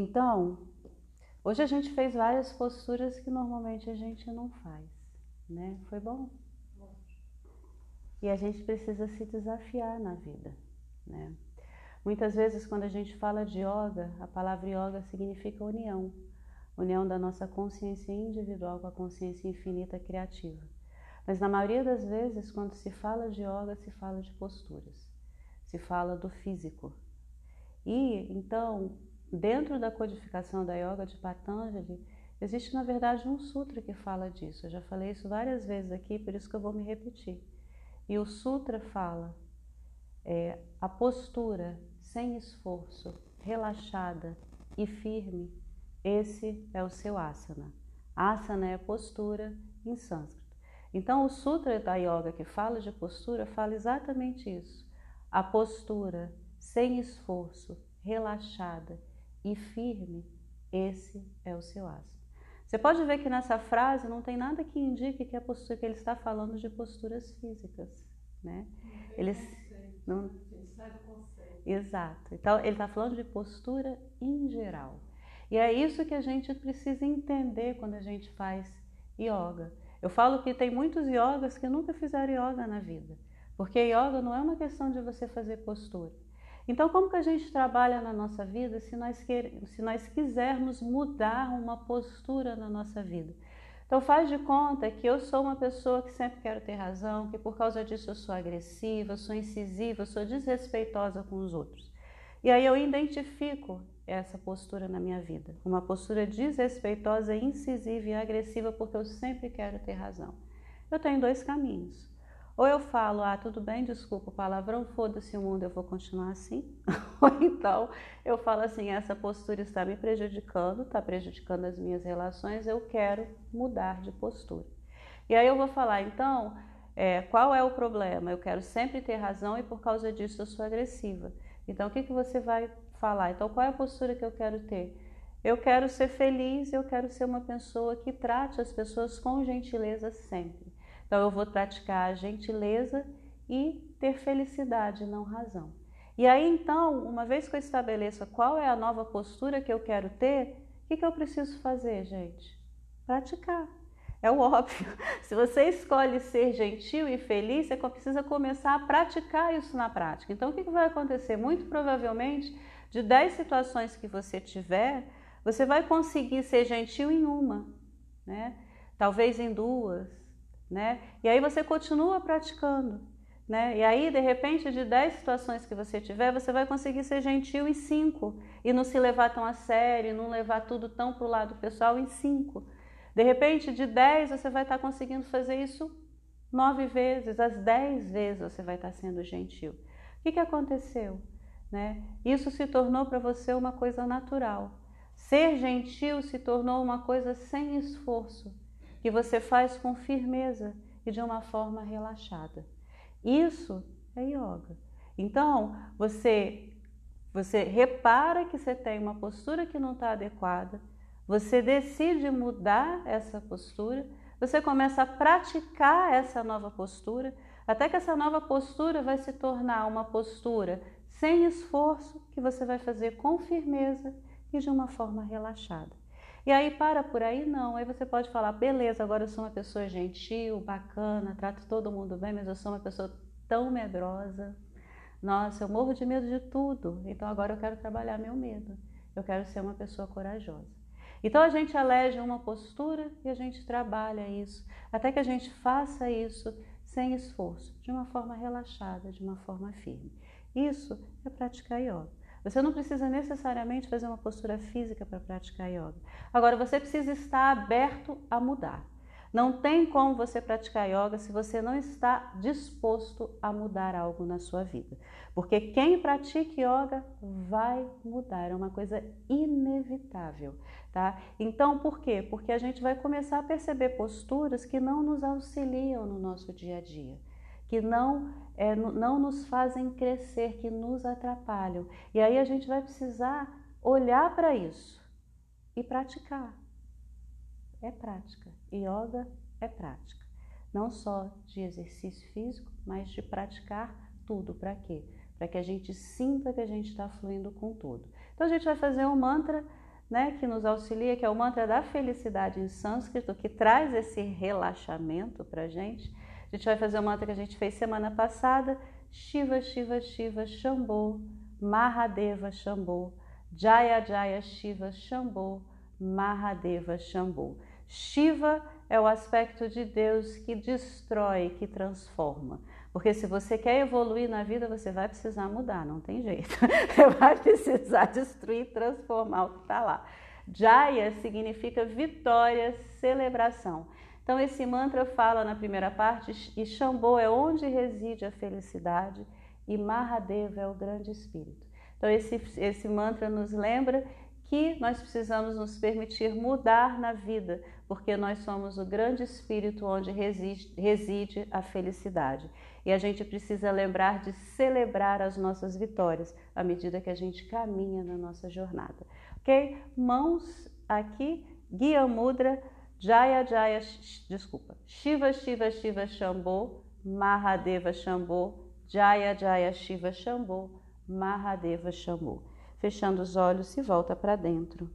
Então, hoje a gente fez várias posturas que normalmente a gente não faz, né? Foi bom? E a gente precisa se desafiar na vida, né? Muitas vezes quando a gente fala de yoga, a palavra yoga significa união, união da nossa consciência individual com a consciência infinita criativa. Mas na maioria das vezes, quando se fala de yoga, se fala de posturas, se fala do físico. E então, dentro da codificação da yoga de Patanjali, existe na verdade um sutra que fala disso. Eu já falei isso várias vezes aqui, por isso que eu vou me repetir. E o sutra fala é, a postura sem esforço, relaxada e firme, esse é o seu asana. Asana é postura em sânscrito. Então, o Sutra da Yoga que fala de postura fala exatamente isso. A postura sem esforço, relaxada e firme, esse é o seu asana. Você pode ver que nessa frase não tem nada que indique que, a postura, que ele está falando de posturas físicas. Né? Eles não. Exato. Então, ele está falando de postura em geral. E é isso que a gente precisa entender quando a gente faz yoga. Eu falo que tem muitos yogas que nunca fizeram yoga na vida, porque yoga não é uma questão de você fazer postura. Então, como que a gente trabalha na nossa vida se nós, quer, se nós quisermos mudar uma postura na nossa vida? Então, faz de conta que eu sou uma pessoa que sempre quero ter razão, que por causa disso eu sou agressiva, sou incisiva, sou desrespeitosa com os outros. E aí eu identifico essa postura na minha vida, uma postura desrespeitosa, incisiva e agressiva, porque eu sempre quero ter razão. Eu tenho dois caminhos. Ou eu falo, ah, tudo bem, desculpa o palavrão, foda-se o mundo, eu vou continuar assim. Ou então eu falo assim, essa postura está me prejudicando, está prejudicando as minhas relações, eu quero mudar de postura. E aí eu vou falar, então, é, qual é o problema? Eu quero sempre ter razão e por causa disso eu sou agressiva. Então o que, que você vai falar? Então qual é a postura que eu quero ter? Eu quero ser feliz, eu quero ser uma pessoa que trate as pessoas com gentileza sempre. Então eu vou praticar a gentileza e ter felicidade, não razão. E aí então, uma vez que eu estabeleço qual é a nova postura que eu quero ter, o que, que eu preciso fazer, gente? Praticar. É o óbvio. Se você escolhe ser gentil e feliz, você precisa começar a praticar isso na prática. Então, o que vai acontecer? Muito provavelmente, de 10 situações que você tiver, você vai conseguir ser gentil em uma, né? talvez em duas, né? E aí você continua praticando, né? E aí, de repente, de 10 situações que você tiver, você vai conseguir ser gentil em 5 e não se levar tão a sério, não levar tudo tão para o lado pessoal em 5. De repente, de 10, você vai estar conseguindo fazer isso nove vezes, as 10 vezes você vai estar sendo gentil. O que, que aconteceu? Né? Isso se tornou para você uma coisa natural. Ser gentil se tornou uma coisa sem esforço que você faz com firmeza e de uma forma relaxada. Isso é yoga. Então, você você repara que você tem uma postura que não está adequada, você decide mudar essa postura, você começa a praticar essa nova postura, até que essa nova postura vai se tornar uma postura sem esforço, que você vai fazer com firmeza e de uma forma relaxada. E aí para por aí não, aí você pode falar, beleza, agora eu sou uma pessoa gentil, bacana, trato todo mundo bem, mas eu sou uma pessoa tão medrosa. Nossa, eu morro de medo de tudo, então agora eu quero trabalhar meu medo. Eu quero ser uma pessoa corajosa. Então a gente elege uma postura e a gente trabalha isso, até que a gente faça isso sem esforço, de uma forma relaxada, de uma forma firme. Isso é praticar yoga. Você não precisa necessariamente fazer uma postura física para praticar yoga. Agora, você precisa estar aberto a mudar. Não tem como você praticar yoga se você não está disposto a mudar algo na sua vida. Porque quem pratica yoga vai mudar, é uma coisa inevitável, tá? Então, por quê? Porque a gente vai começar a perceber posturas que não nos auxiliam no nosso dia a dia que não, é, não nos fazem crescer, que nos atrapalham. E aí a gente vai precisar olhar para isso e praticar. É prática. Yoga é prática. Não só de exercício físico, mas de praticar tudo. Para quê? Para que a gente sinta que a gente está fluindo com tudo. Então a gente vai fazer um mantra né, que nos auxilia, que é o mantra da felicidade em sânscrito, que traz esse relaxamento para gente. A gente vai fazer o mantra que a gente fez semana passada, Shiva, Shiva, Shiva, Shambho, Mahadeva, Shambho, Jaya, Jaya, Shiva, Shambho, Mahadeva, Shambho. Shiva é o aspecto de Deus que destrói, que transforma. Porque se você quer evoluir na vida, você vai precisar mudar, não tem jeito. Você vai precisar destruir, transformar o que está lá. Jaya significa vitória, celebração. Então, esse mantra fala na primeira parte, e Shambho é onde reside a felicidade, e Mahadeva é o grande espírito. Então, esse, esse mantra nos lembra que nós precisamos nos permitir mudar na vida, porque nós somos o grande espírito onde reside, reside, a felicidade. E a gente precisa lembrar de celebrar as nossas vitórias à medida que a gente caminha na nossa jornada. Ok? Mãos aqui, Guia Mudra, Jaya Jaya, desculpa, Shiva Shiva Shiva Shambho, Mahadeva Shambho, Jaya Jaya Shiva Shambho, Mahadeva Shambho fechando os olhos, se volta para dentro.